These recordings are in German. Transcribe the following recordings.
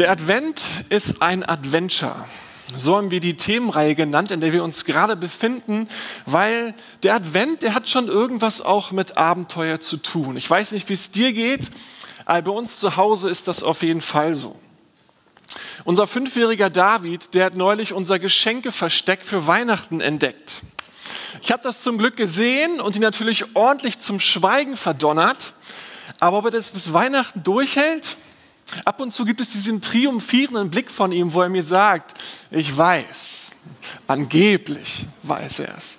Der Advent ist ein Adventure. So haben wir die Themenreihe genannt, in der wir uns gerade befinden, weil der Advent, der hat schon irgendwas auch mit Abenteuer zu tun. Ich weiß nicht, wie es dir geht, aber bei uns zu Hause ist das auf jeden Fall so. Unser fünfjähriger David, der hat neulich unser Geschenkeversteck für Weihnachten entdeckt. Ich habe das zum Glück gesehen und ihn natürlich ordentlich zum Schweigen verdonnert. Aber ob er das bis Weihnachten durchhält, Ab und zu gibt es diesen triumphierenden Blick von ihm, wo er mir sagt, ich weiß, angeblich weiß er es.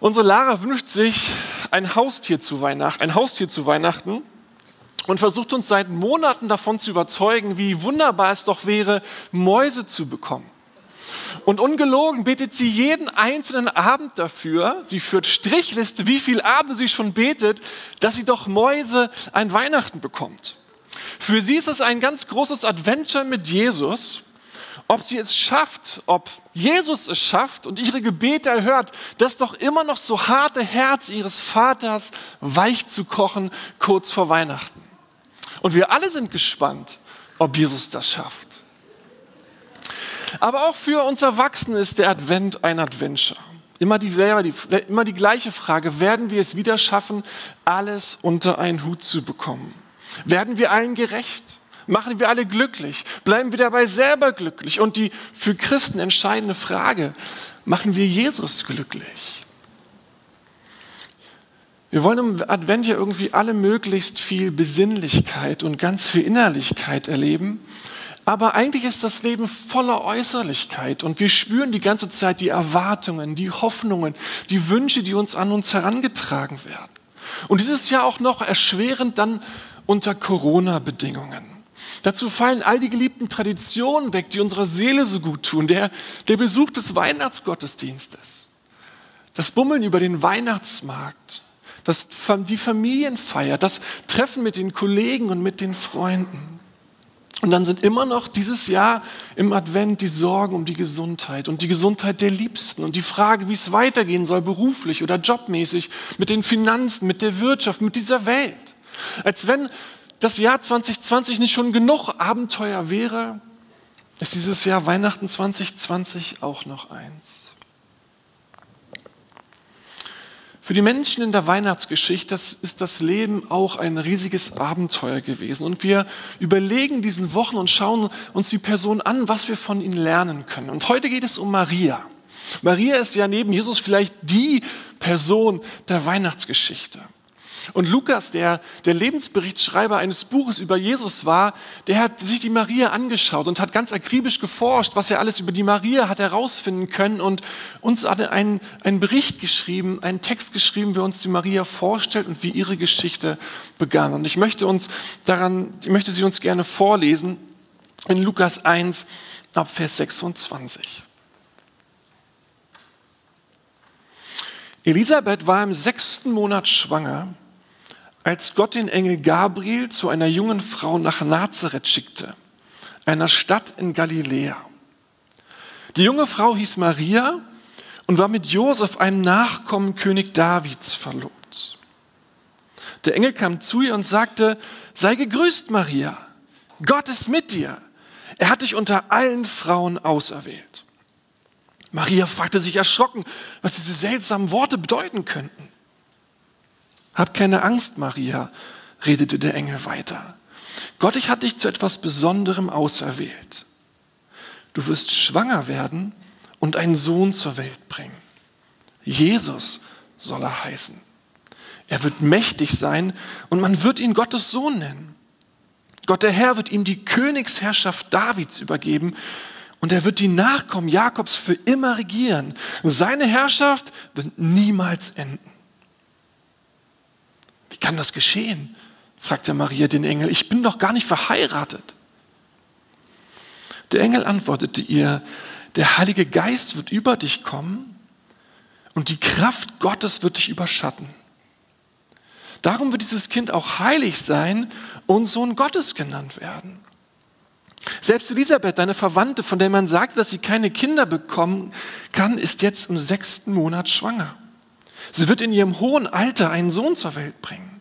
Unsere Lara wünscht sich ein Haustier zu Weihnachten, ein Haustier zu Weihnachten und versucht uns seit Monaten davon zu überzeugen, wie wunderbar es doch wäre, Mäuse zu bekommen. Und ungelogen betet sie jeden einzelnen Abend dafür, sie führt Strichliste, wie viele Abende sie schon betet, dass sie doch Mäuse ein Weihnachten bekommt. Für sie ist es ein ganz großes Adventure mit Jesus. Ob sie es schafft, ob Jesus es schafft und ihre Gebete erhört, das doch immer noch so harte Herz ihres Vaters weich zu kochen, kurz vor Weihnachten. Und wir alle sind gespannt, ob Jesus das schafft. Aber auch für uns Erwachsene ist der Advent ein Adventure. Immer die, immer die gleiche Frage, werden wir es wieder schaffen, alles unter einen Hut zu bekommen? Werden wir allen gerecht? Machen wir alle glücklich? Bleiben wir dabei selber glücklich? Und die für Christen entscheidende Frage, machen wir Jesus glücklich? Wir wollen im Advent ja irgendwie alle möglichst viel Besinnlichkeit und ganz viel Innerlichkeit erleben. Aber eigentlich ist das Leben voller Äußerlichkeit und wir spüren die ganze Zeit die Erwartungen, die Hoffnungen, die Wünsche, die uns an uns herangetragen werden. Und dieses Jahr auch noch erschwerend dann unter Corona-Bedingungen. Dazu fallen all die geliebten Traditionen weg, die unserer Seele so gut tun. Der, der Besuch des Weihnachtsgottesdienstes, das Bummeln über den Weihnachtsmarkt, das, die Familienfeier, das Treffen mit den Kollegen und mit den Freunden. Und dann sind immer noch dieses Jahr im Advent die Sorgen um die Gesundheit und die Gesundheit der Liebsten und die Frage, wie es weitergehen soll, beruflich oder jobmäßig, mit den Finanzen, mit der Wirtschaft, mit dieser Welt. Als wenn das Jahr 2020 nicht schon genug Abenteuer wäre, ist dieses Jahr Weihnachten 2020 auch noch eins. Für die Menschen in der Weihnachtsgeschichte ist das Leben auch ein riesiges Abenteuer gewesen. Und wir überlegen diesen Wochen und schauen uns die Person an, was wir von ihnen lernen können. Und heute geht es um Maria. Maria ist ja neben Jesus vielleicht die Person der Weihnachtsgeschichte. Und Lukas, der der Lebensberichtsschreiber eines Buches über Jesus war, der hat sich die Maria angeschaut und hat ganz akribisch geforscht, was er alles über die Maria hat herausfinden können und uns hat einen, einen Bericht geschrieben, einen Text geschrieben, wie uns die Maria vorstellt und wie ihre Geschichte begann. Und ich möchte uns daran, ich möchte sie uns gerne vorlesen in Lukas 1 ab Vers 26. Elisabeth war im sechsten Monat schwanger als Gott den Engel Gabriel zu einer jungen Frau nach Nazareth schickte, einer Stadt in Galiläa. Die junge Frau hieß Maria und war mit Josef, einem Nachkommen König Davids, verlobt. Der Engel kam zu ihr und sagte, sei gegrüßt, Maria, Gott ist mit dir. Er hat dich unter allen Frauen auserwählt. Maria fragte sich erschrocken, was diese seltsamen Worte bedeuten könnten. Hab keine Angst, Maria, redete der Engel weiter. Gott ich hat dich zu etwas Besonderem auserwählt. Du wirst schwanger werden und einen Sohn zur Welt bringen. Jesus soll er heißen. Er wird mächtig sein und man wird ihn Gottes Sohn nennen. Gott der Herr wird ihm die Königsherrschaft Davids übergeben und er wird die Nachkommen Jakobs für immer regieren. Seine Herrschaft wird niemals enden. Wie kann das geschehen? fragte Maria den Engel. Ich bin doch gar nicht verheiratet. Der Engel antwortete ihr, der Heilige Geist wird über dich kommen und die Kraft Gottes wird dich überschatten. Darum wird dieses Kind auch heilig sein und Sohn Gottes genannt werden. Selbst Elisabeth, deine Verwandte, von der man sagt, dass sie keine Kinder bekommen kann, ist jetzt im sechsten Monat schwanger. Sie wird in ihrem hohen Alter einen Sohn zur Welt bringen.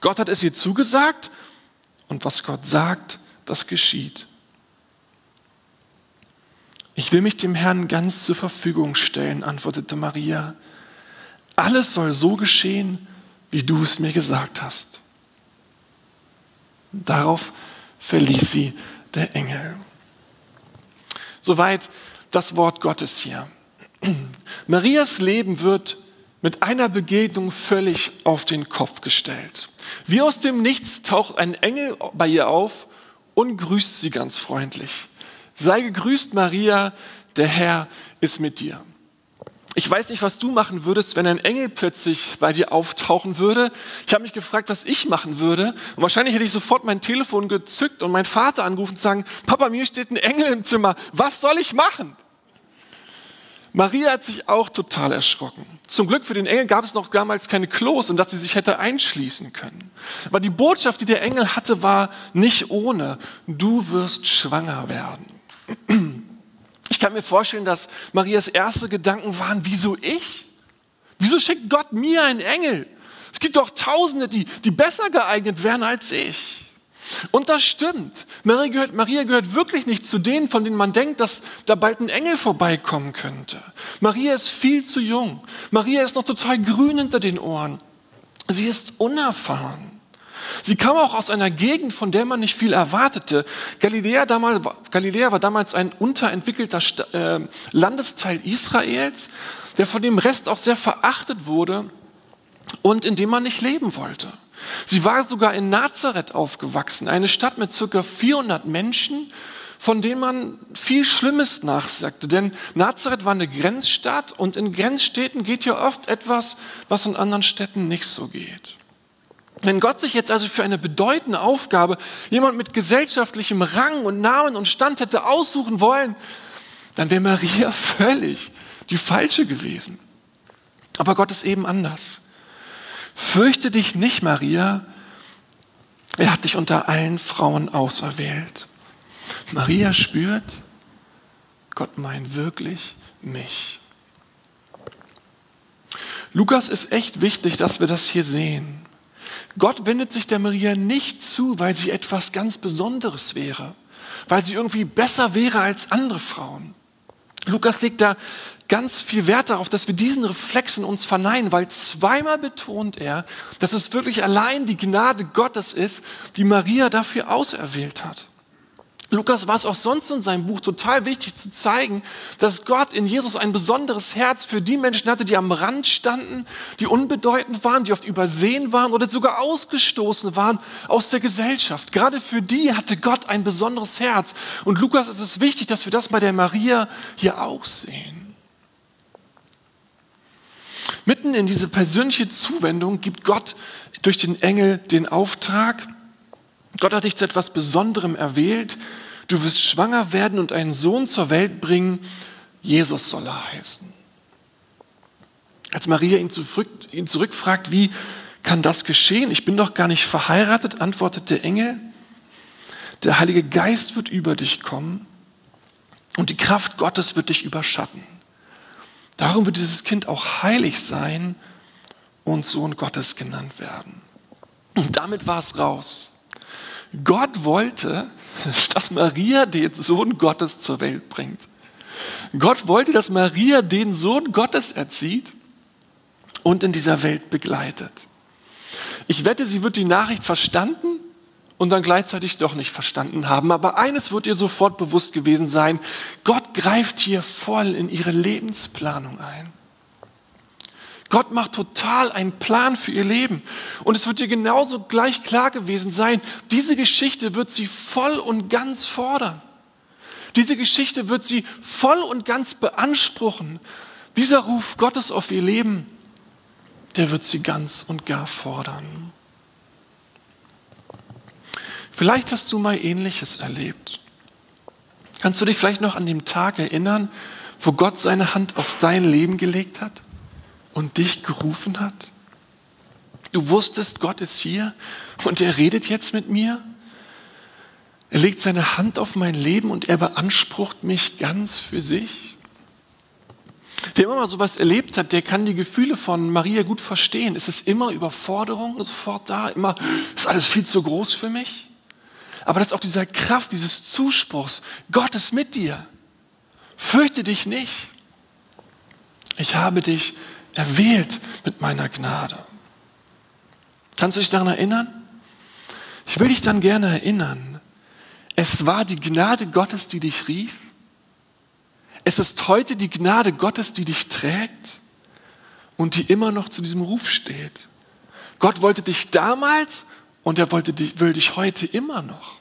Gott hat es ihr zugesagt und was Gott sagt, das geschieht. Ich will mich dem Herrn ganz zur Verfügung stellen, antwortete Maria. Alles soll so geschehen, wie du es mir gesagt hast. Darauf verließ sie der Engel. Soweit das Wort Gottes hier. Marias Leben wird mit einer Begegnung völlig auf den Kopf gestellt. Wie aus dem Nichts taucht ein Engel bei ihr auf und grüßt sie ganz freundlich. Sei gegrüßt, Maria, der Herr ist mit dir. Ich weiß nicht, was du machen würdest, wenn ein Engel plötzlich bei dir auftauchen würde. Ich habe mich gefragt, was ich machen würde. Und wahrscheinlich hätte ich sofort mein Telefon gezückt und meinen Vater angerufen und sagen, Papa, mir steht ein Engel im Zimmer. Was soll ich machen? Maria hat sich auch total erschrocken. Zum Glück für den Engel gab es noch damals keine Klos, in das sie sich hätte einschließen können. Aber die Botschaft, die der Engel hatte, war nicht ohne. Du wirst schwanger werden. Ich kann mir vorstellen, dass Marias erste Gedanken waren, wieso ich? Wieso schickt Gott mir einen Engel? Es gibt doch Tausende, die, die besser geeignet wären als ich. Und das stimmt. Maria gehört, Maria gehört wirklich nicht zu denen, von denen man denkt, dass da bald ein Engel vorbeikommen könnte. Maria ist viel zu jung. Maria ist noch total grün hinter den Ohren. Sie ist unerfahren. Sie kam auch aus einer Gegend, von der man nicht viel erwartete. Galiläa, damals, Galiläa war damals ein unterentwickelter äh, Landesteil Israels, der von dem Rest auch sehr verachtet wurde und in dem man nicht leben wollte. Sie war sogar in Nazareth aufgewachsen, eine Stadt mit circa 400 Menschen, von denen man viel Schlimmes nachsagte. Denn Nazareth war eine Grenzstadt und in Grenzstädten geht ja oft etwas, was in anderen Städten nicht so geht. Wenn Gott sich jetzt also für eine bedeutende Aufgabe jemand mit gesellschaftlichem Rang und Namen und Stand hätte aussuchen wollen, dann wäre Maria völlig die falsche gewesen. Aber Gott ist eben anders. Fürchte dich nicht, Maria, er hat dich unter allen Frauen auserwählt. Maria spürt, Gott meint wirklich mich. Lukas ist echt wichtig, dass wir das hier sehen. Gott wendet sich der Maria nicht zu, weil sie etwas ganz Besonderes wäre, weil sie irgendwie besser wäre als andere Frauen. Lukas legt da ganz viel Wert darauf, dass wir diesen Reflex in uns verneinen, weil zweimal betont er, dass es wirklich allein die Gnade Gottes ist, die Maria dafür auserwählt hat. Lukas war es auch sonst in seinem Buch total wichtig zu zeigen, dass Gott in Jesus ein besonderes Herz für die Menschen hatte, die am Rand standen, die unbedeutend waren, die oft übersehen waren oder sogar ausgestoßen waren aus der Gesellschaft. Gerade für die hatte Gott ein besonderes Herz. Und Lukas ist es wichtig, dass wir das bei der Maria hier auch sehen. Mitten in diese persönliche Zuwendung gibt Gott durch den Engel den Auftrag, Gott hat dich zu etwas Besonderem erwählt. Du wirst schwanger werden und einen Sohn zur Welt bringen. Jesus soll er heißen. Als Maria ihn, zurück, ihn zurückfragt, wie kann das geschehen? Ich bin doch gar nicht verheiratet, antwortet der Engel. Der Heilige Geist wird über dich kommen und die Kraft Gottes wird dich überschatten. Darum wird dieses Kind auch heilig sein und Sohn Gottes genannt werden. Und damit war es raus. Gott wollte, dass Maria den Sohn Gottes zur Welt bringt. Gott wollte, dass Maria den Sohn Gottes erzieht und in dieser Welt begleitet. Ich wette, sie wird die Nachricht verstanden und dann gleichzeitig doch nicht verstanden haben. Aber eines wird ihr sofort bewusst gewesen sein. Gott greift hier voll in ihre Lebensplanung ein. Gott macht total einen Plan für ihr Leben. Und es wird ihr genauso gleich klar gewesen sein, diese Geschichte wird sie voll und ganz fordern. Diese Geschichte wird sie voll und ganz beanspruchen. Dieser Ruf Gottes auf ihr Leben, der wird sie ganz und gar fordern. Vielleicht hast du mal ähnliches erlebt. Kannst du dich vielleicht noch an den Tag erinnern, wo Gott seine Hand auf dein Leben gelegt hat? und dich gerufen hat? Du wusstest, Gott ist hier und er redet jetzt mit mir. Er legt seine Hand auf mein Leben und er beansprucht mich ganz für sich. Wer immer mal sowas erlebt hat, der kann die Gefühle von Maria gut verstehen. Es ist immer Überforderung sofort da, immer ist alles viel zu groß für mich. Aber das ist auch dieser Kraft, dieses Zuspruchs. Gott ist mit dir. Fürchte dich nicht. Ich habe dich erwählt mit meiner Gnade. Kannst du dich daran erinnern? Ich will dich dann gerne erinnern. Es war die Gnade Gottes, die dich rief. Es ist heute die Gnade Gottes, die dich trägt und die immer noch zu diesem Ruf steht. Gott wollte dich damals und er wollte dich, will dich heute immer noch.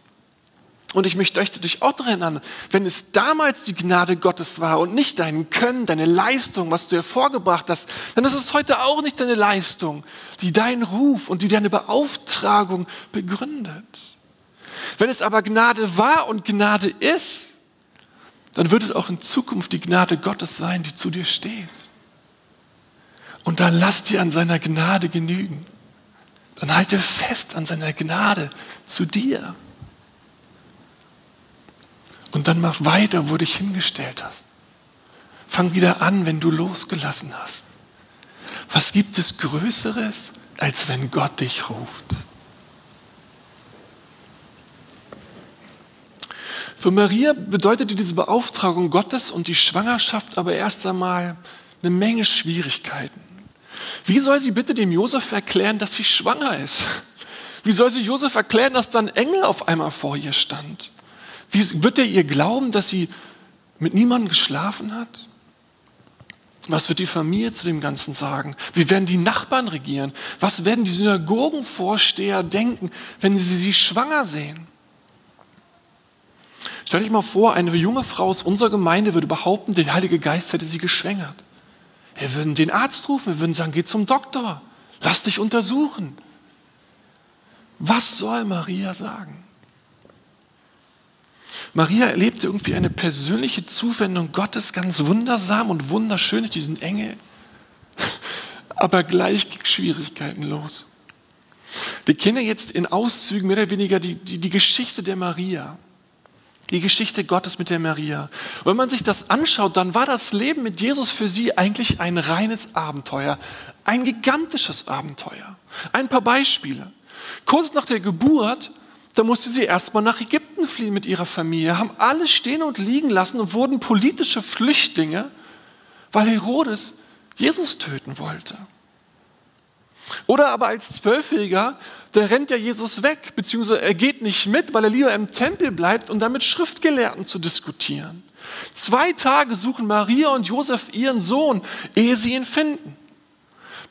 Und ich möchte dich auch daran erinnern, wenn es damals die Gnade Gottes war und nicht dein Können, deine Leistung, was du hervorgebracht hast, dann ist es heute auch nicht deine Leistung, die deinen Ruf und die deine Beauftragung begründet. Wenn es aber Gnade war und Gnade ist, dann wird es auch in Zukunft die Gnade Gottes sein, die zu dir steht. Und dann lass dir an seiner Gnade genügen. Dann halte fest an seiner Gnade zu dir. Und dann mach weiter, wo du dich hingestellt hast. Fang wieder an, wenn du losgelassen hast. Was gibt es Größeres, als wenn Gott dich ruft? Für Maria bedeutete diese Beauftragung Gottes und die Schwangerschaft aber erst einmal eine Menge Schwierigkeiten. Wie soll sie bitte dem Josef erklären, dass sie schwanger ist? Wie soll sie Josef erklären, dass dann Engel auf einmal vor ihr stand? Wie wird er ihr glauben, dass sie mit niemandem geschlafen hat? Was wird die Familie zu dem Ganzen sagen? Wie werden die Nachbarn regieren? Was werden die Synagogenvorsteher denken, wenn sie sie schwanger sehen? Stell dich mal vor, eine junge Frau aus unserer Gemeinde würde behaupten, der Heilige Geist hätte sie geschwängert. Wir würden den Arzt rufen, wir würden sagen, geh zum Doktor, lass dich untersuchen. Was soll Maria sagen? Maria erlebte irgendwie eine persönliche Zuwendung Gottes, ganz wundersam und wunderschön durch diesen Engel. Aber gleich ging Schwierigkeiten los. Wir kennen jetzt in Auszügen mehr oder weniger die, die, die Geschichte der Maria. Die Geschichte Gottes mit der Maria. Und wenn man sich das anschaut, dann war das Leben mit Jesus für sie eigentlich ein reines Abenteuer. Ein gigantisches Abenteuer. Ein paar Beispiele. Kurz nach der Geburt da musste sie erstmal nach Ägypten fliehen mit ihrer Familie, haben alles stehen und liegen lassen und wurden politische Flüchtlinge, weil Herodes Jesus töten wollte. Oder aber als Zwölfjähriger, da rennt ja Jesus weg, beziehungsweise er geht nicht mit, weil er lieber im Tempel bleibt um dann mit Schriftgelehrten zu diskutieren. Zwei Tage suchen Maria und Josef ihren Sohn, ehe sie ihn finden.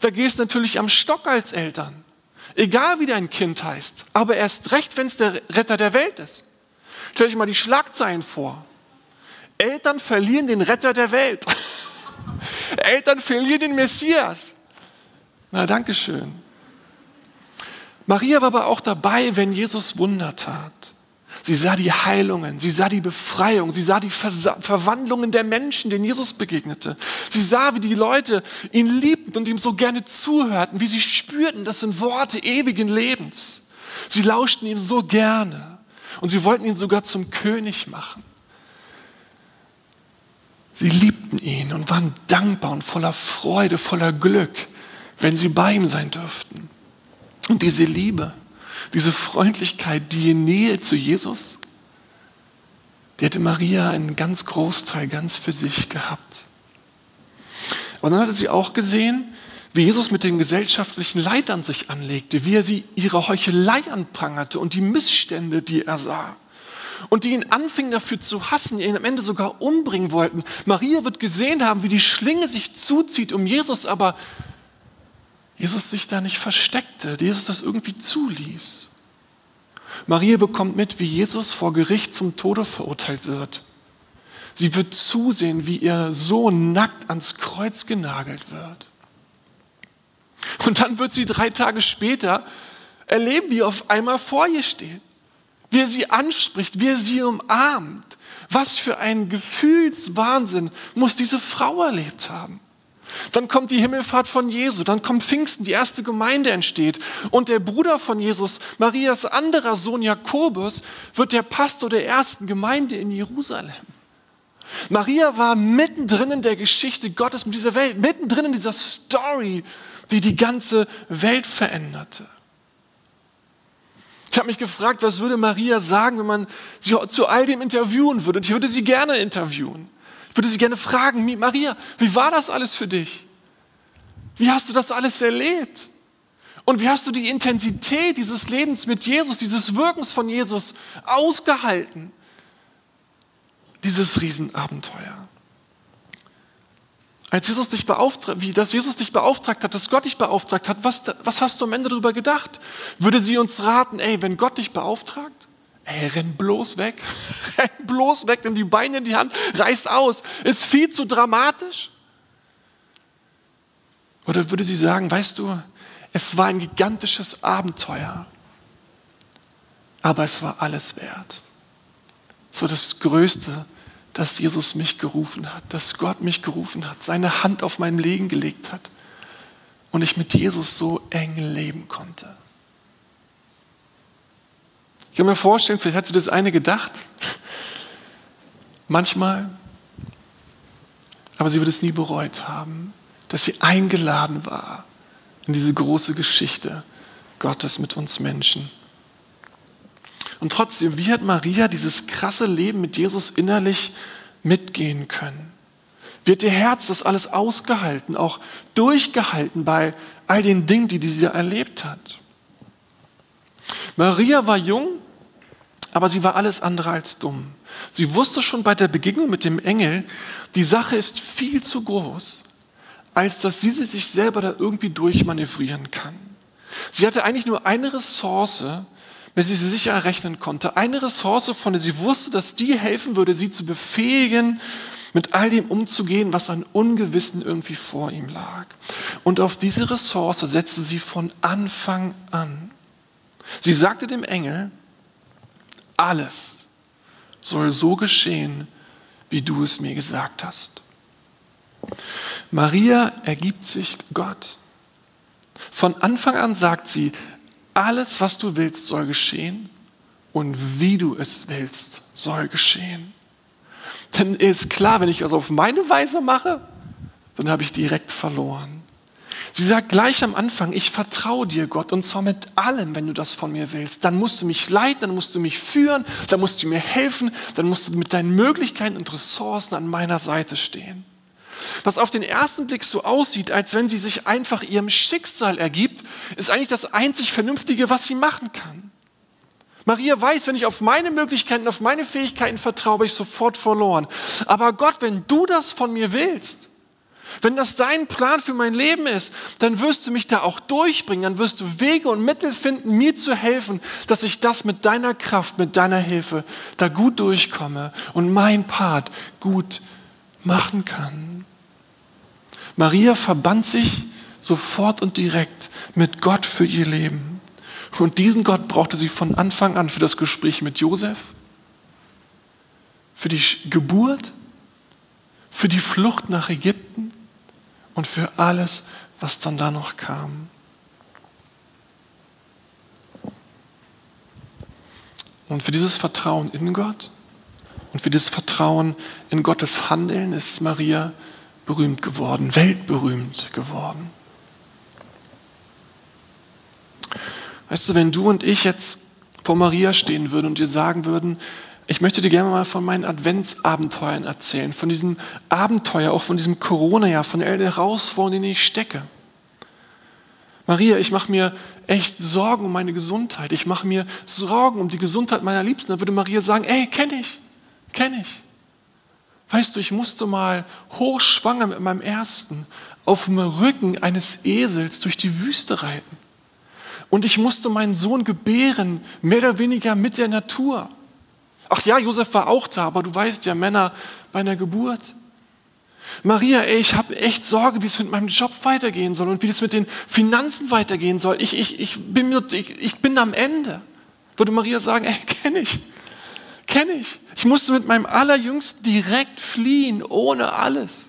Da gehst du natürlich am Stock als Eltern. Egal wie dein Kind heißt, aber erst recht, wenn es der Retter der Welt ist. Stell dich mal die Schlagzeilen vor. Eltern verlieren den Retter der Welt. Eltern verlieren den Messias. Na, danke schön. Maria war aber auch dabei, wenn Jesus Wunder tat. Sie sah die Heilungen, sie sah die Befreiung, sie sah die Verwandlungen der Menschen, denen Jesus begegnete. Sie sah, wie die Leute ihn liebten und ihm so gerne zuhörten, wie sie spürten, das sind Worte ewigen Lebens. Sie lauschten ihm so gerne und sie wollten ihn sogar zum König machen. Sie liebten ihn und waren dankbar und voller Freude, voller Glück, wenn sie bei ihm sein dürften. Und diese Liebe, diese Freundlichkeit, die Nähe zu Jesus, die hätte Maria einen ganz Großteil ganz für sich gehabt. Und dann hatte sie auch gesehen, wie Jesus mit den gesellschaftlichen Leitern sich anlegte, wie er sie ihre Heuchelei anprangerte und die Missstände, die er sah. Und die ihn anfingen dafür zu hassen, ihn am Ende sogar umbringen wollten. Maria wird gesehen haben, wie die Schlinge sich zuzieht um Jesus, aber Jesus sich da nicht versteckte, Jesus das irgendwie zuließ. Maria bekommt mit, wie Jesus vor Gericht zum Tode verurteilt wird. Sie wird zusehen, wie ihr Sohn nackt ans Kreuz genagelt wird. Und dann wird sie drei Tage später erleben, wie er auf einmal vor ihr steht, wie er sie anspricht, wie er sie umarmt. Was für ein Gefühlswahnsinn muss diese Frau erlebt haben. Dann kommt die Himmelfahrt von Jesu, dann kommt Pfingsten, die erste Gemeinde entsteht. Und der Bruder von Jesus, Marias anderer Sohn Jakobus, wird der Pastor der ersten Gemeinde in Jerusalem. Maria war mittendrin in der Geschichte Gottes mit dieser Welt, mittendrin in dieser Story, die die ganze Welt veränderte. Ich habe mich gefragt, was würde Maria sagen, wenn man sie zu all dem interviewen würde. Und ich würde sie gerne interviewen. Würde sie gerne fragen, Maria, wie war das alles für dich? Wie hast du das alles erlebt? Und wie hast du die Intensität dieses Lebens mit Jesus, dieses Wirkens von Jesus ausgehalten? Dieses Riesenabenteuer. Als Jesus dich beauftragt, wie das Jesus dich beauftragt hat, dass Gott dich beauftragt hat, was, was hast du am Ende darüber gedacht? Würde sie uns raten, ey, wenn Gott dich beauftragt, ey, renn bloß weg, renn bloß weg, nimm die Beine in die Hand, reiß aus, ist viel zu dramatisch? Oder würde sie sagen, weißt du, es war ein gigantisches Abenteuer, aber es war alles wert. Es war das Größte, dass Jesus mich gerufen hat, dass Gott mich gerufen hat, seine Hand auf mein Leben gelegt hat und ich mit Jesus so eng leben konnte. Ich kann mir vorstellen, vielleicht hat sie das eine gedacht, manchmal, aber sie wird es nie bereut haben, dass sie eingeladen war in diese große Geschichte Gottes mit uns Menschen. Und trotzdem, wie hat Maria dieses krasse Leben mit Jesus innerlich mitgehen können? Hat ihr Herz das alles ausgehalten, auch durchgehalten bei all den Dingen, die sie erlebt hat? Maria war jung, aber sie war alles andere als dumm. Sie wusste schon bei der Begegnung mit dem Engel, die Sache ist viel zu groß, als dass sie sich selber da irgendwie durchmanövrieren kann. Sie hatte eigentlich nur eine Ressource, mit der sie sicher errechnen konnte. Eine Ressource, von der sie wusste, dass die helfen würde, sie zu befähigen, mit all dem umzugehen, was an Ungewissen irgendwie vor ihm lag. Und auf diese Ressource setzte sie von Anfang an. Sie sagte dem Engel, alles soll so geschehen, wie du es mir gesagt hast. Maria ergibt sich Gott. Von Anfang an sagt sie, alles, was du willst, soll geschehen und wie du es willst, soll geschehen. Denn ist klar, wenn ich das auf meine Weise mache, dann habe ich direkt verloren. Sie sagt gleich am Anfang, ich vertraue dir, Gott, und zwar mit allem, wenn du das von mir willst. Dann musst du mich leiten, dann musst du mich führen, dann musst du mir helfen, dann musst du mit deinen Möglichkeiten und Ressourcen an meiner Seite stehen. Was auf den ersten Blick so aussieht, als wenn sie sich einfach ihrem Schicksal ergibt, ist eigentlich das einzig Vernünftige, was sie machen kann. Maria weiß, wenn ich auf meine Möglichkeiten, auf meine Fähigkeiten vertraue, bin ich sofort verloren. Aber Gott, wenn du das von mir willst, wenn das dein Plan für mein Leben ist, dann wirst du mich da auch durchbringen, dann wirst du Wege und Mittel finden, mir zu helfen, dass ich das mit deiner Kraft, mit deiner Hilfe da gut durchkomme und mein Part gut machen kann. Maria verband sich sofort und direkt mit Gott für ihr Leben. Und diesen Gott brauchte sie von Anfang an für das Gespräch mit Josef, für die Geburt, für die Flucht nach Ägypten und für alles, was dann da noch kam. Und für dieses Vertrauen in Gott und für dieses Vertrauen in Gottes Handeln ist Maria berühmt geworden, weltberühmt geworden. Weißt du, wenn du und ich jetzt vor Maria stehen würden und dir sagen würden, ich möchte dir gerne mal von meinen Adventsabenteuern erzählen, von diesem Abenteuer, auch von diesem Corona-Jahr, von all den Herausforderungen, in denen ich stecke. Maria, ich mache mir echt Sorgen um meine Gesundheit. Ich mache mir Sorgen um die Gesundheit meiner Liebsten. Dann würde Maria sagen, ey, kenne ich, kenne ich. Weißt du, ich musste mal hochschwanger mit meinem ersten auf dem Rücken eines Esels durch die Wüste reiten. Und ich musste meinen Sohn gebären, mehr oder weniger mit der Natur. Ach ja, Josef war auch da, aber du weißt ja, Männer bei einer Geburt. Maria, ey, ich habe echt Sorge, wie es mit meinem Job weitergehen soll und wie es mit den Finanzen weitergehen soll. Ich, ich, ich, bin, ich, ich bin am Ende. Würde Maria sagen, ey, kenne ich. Kenne ich. Ich musste mit meinem Allerjüngsten direkt fliehen, ohne alles.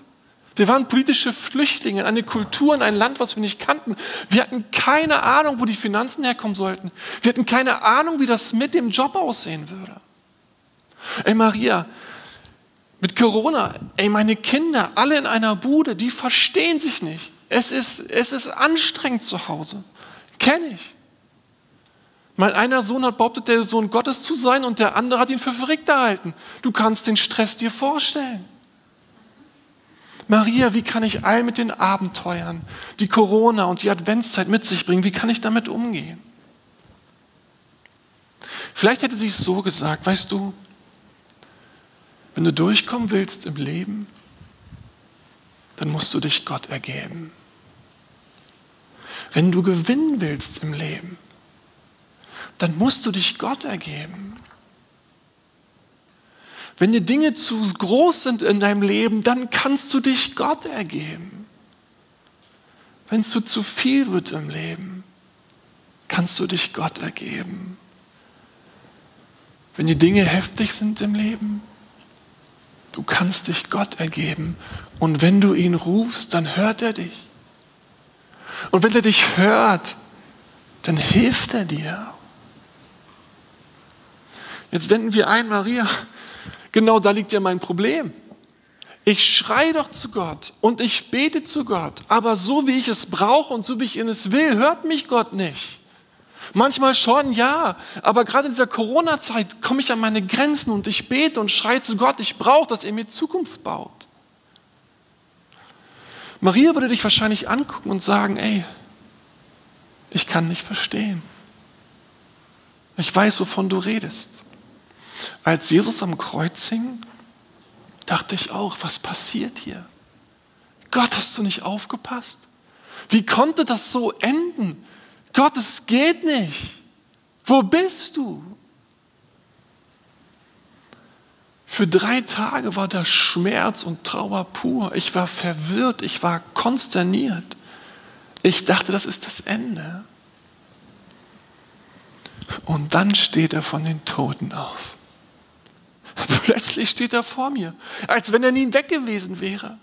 Wir waren politische Flüchtlinge in eine Kultur, in ein Land, was wir nicht kannten. Wir hatten keine Ahnung, wo die Finanzen herkommen sollten. Wir hatten keine Ahnung, wie das mit dem Job aussehen würde. Ey Maria, mit Corona, ey meine Kinder, alle in einer Bude, die verstehen sich nicht. Es ist, es ist anstrengend zu Hause. Kenne ich. Mein einer Sohn hat behauptet, der Sohn Gottes zu sein und der andere hat ihn für verrückt erhalten. Du kannst den Stress dir vorstellen. Maria, wie kann ich all mit den Abenteuern, die Corona und die Adventszeit mit sich bringen, wie kann ich damit umgehen? Vielleicht hätte sie es so gesagt, weißt du, wenn du durchkommen willst im Leben, dann musst du dich Gott ergeben. Wenn du gewinnen willst im Leben, dann musst du dich Gott ergeben. Wenn die Dinge zu groß sind in deinem Leben, dann kannst du dich Gott ergeben. Wenn es zu, zu viel wird im Leben, kannst du dich Gott ergeben. Wenn die Dinge heftig sind im Leben, du kannst dich Gott ergeben. Und wenn du ihn rufst, dann hört er dich. Und wenn er dich hört, dann hilft er dir. Jetzt wenden wir ein, Maria, genau da liegt ja mein Problem. Ich schreie doch zu Gott und ich bete zu Gott, aber so wie ich es brauche und so wie ich es will, hört mich Gott nicht. Manchmal schon, ja, aber gerade in dieser Corona-Zeit komme ich an meine Grenzen und ich bete und schreie zu Gott, ich brauche, dass er mir Zukunft baut. Maria würde dich wahrscheinlich angucken und sagen, ey, ich kann nicht verstehen. Ich weiß, wovon du redest. Als Jesus am Kreuz hing, dachte ich auch, was passiert hier? Gott, hast du nicht aufgepasst? Wie konnte das so enden? Gott, es geht nicht. Wo bist du? Für drei Tage war der Schmerz und Trauer pur. Ich war verwirrt, ich war konsterniert. Ich dachte, das ist das Ende. Und dann steht er von den Toten auf. Plötzlich steht er vor mir, als wenn er nie weg gewesen wäre.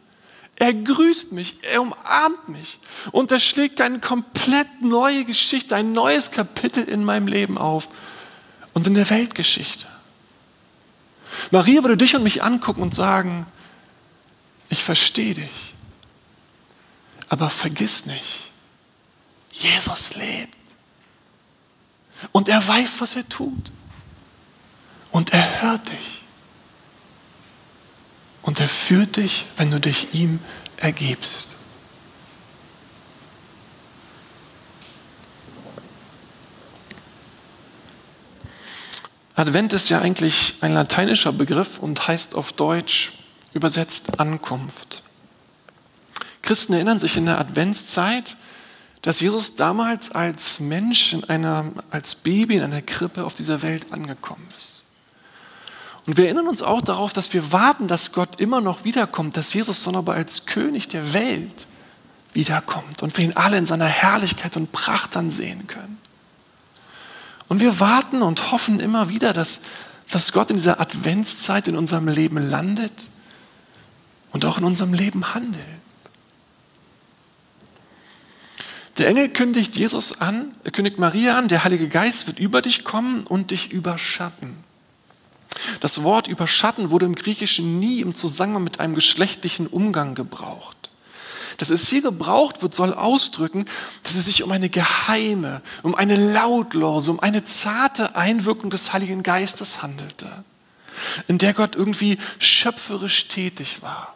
Er grüßt mich, er umarmt mich und er schlägt eine komplett neue Geschichte, ein neues Kapitel in meinem Leben auf und in der Weltgeschichte. Maria würde dich und mich angucken und sagen, ich verstehe dich, aber vergiss nicht, Jesus lebt und er weiß, was er tut und er hört dich. Er führt dich, wenn du dich ihm ergibst. Advent ist ja eigentlich ein lateinischer Begriff und heißt auf Deutsch übersetzt Ankunft. Christen erinnern sich in der Adventszeit, dass Jesus damals als Mensch, in einer, als Baby in einer Krippe auf dieser Welt angekommen ist. Und wir erinnern uns auch darauf, dass wir warten, dass Gott immer noch wiederkommt, dass Jesus dann aber als König der Welt wiederkommt und wir ihn alle in seiner Herrlichkeit und Pracht dann sehen können. Und wir warten und hoffen immer wieder, dass, dass Gott in dieser Adventszeit in unserem Leben landet und auch in unserem Leben handelt. Der Engel kündigt Jesus an, kündigt Maria an, der Heilige Geist wird über dich kommen und dich überschatten. Das Wort überschatten wurde im Griechischen nie im Zusammenhang mit einem geschlechtlichen Umgang gebraucht. Dass es hier gebraucht wird, soll ausdrücken, dass es sich um eine geheime, um eine lautlose, um eine zarte Einwirkung des Heiligen Geistes handelte, in der Gott irgendwie schöpferisch tätig war.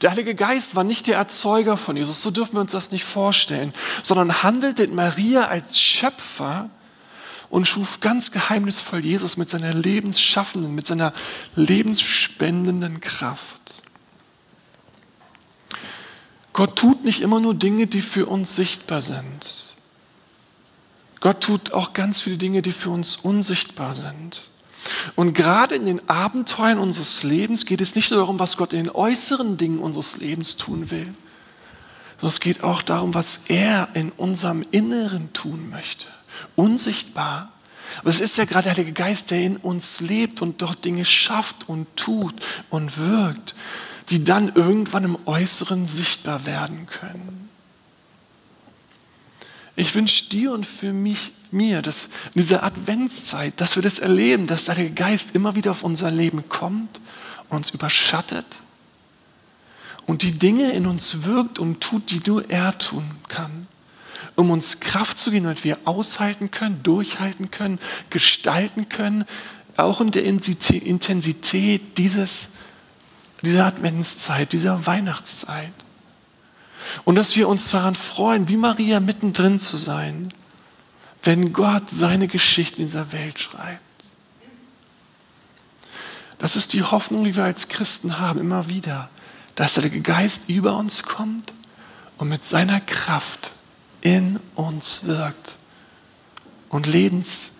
Der Heilige Geist war nicht der Erzeuger von Jesus, so dürfen wir uns das nicht vorstellen, sondern handelte in Maria als Schöpfer, und schuf ganz geheimnisvoll Jesus mit seiner lebensschaffenden, mit seiner lebensspendenden Kraft. Gott tut nicht immer nur Dinge, die für uns sichtbar sind. Gott tut auch ganz viele Dinge, die für uns unsichtbar sind. Und gerade in den Abenteuern unseres Lebens geht es nicht nur darum, was Gott in den äußeren Dingen unseres Lebens tun will, sondern es geht auch darum, was er in unserem Inneren tun möchte unsichtbar. Aber es ist ja gerade der Heilige Geist, der in uns lebt und dort Dinge schafft und tut und wirkt, die dann irgendwann im Äußeren sichtbar werden können. Ich wünsche dir und für mich, mir, dass in dieser Adventszeit, dass wir das erleben, dass der Heilige Geist immer wieder auf unser Leben kommt und uns überschattet und die Dinge in uns wirkt und tut, die nur er tun kann um uns Kraft zu geben, damit wir aushalten können, durchhalten können, gestalten können, auch in der Intensität dieses, dieser Adventszeit, dieser Weihnachtszeit. Und dass wir uns daran freuen, wie Maria mittendrin zu sein, wenn Gott seine Geschichte in dieser Welt schreibt. Das ist die Hoffnung, die wir als Christen haben, immer wieder, dass der Geist über uns kommt und mit seiner Kraft in uns wirkt und Lebens,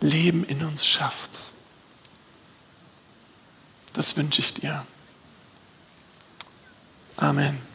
Leben in uns schafft. Das wünsche ich dir. Amen.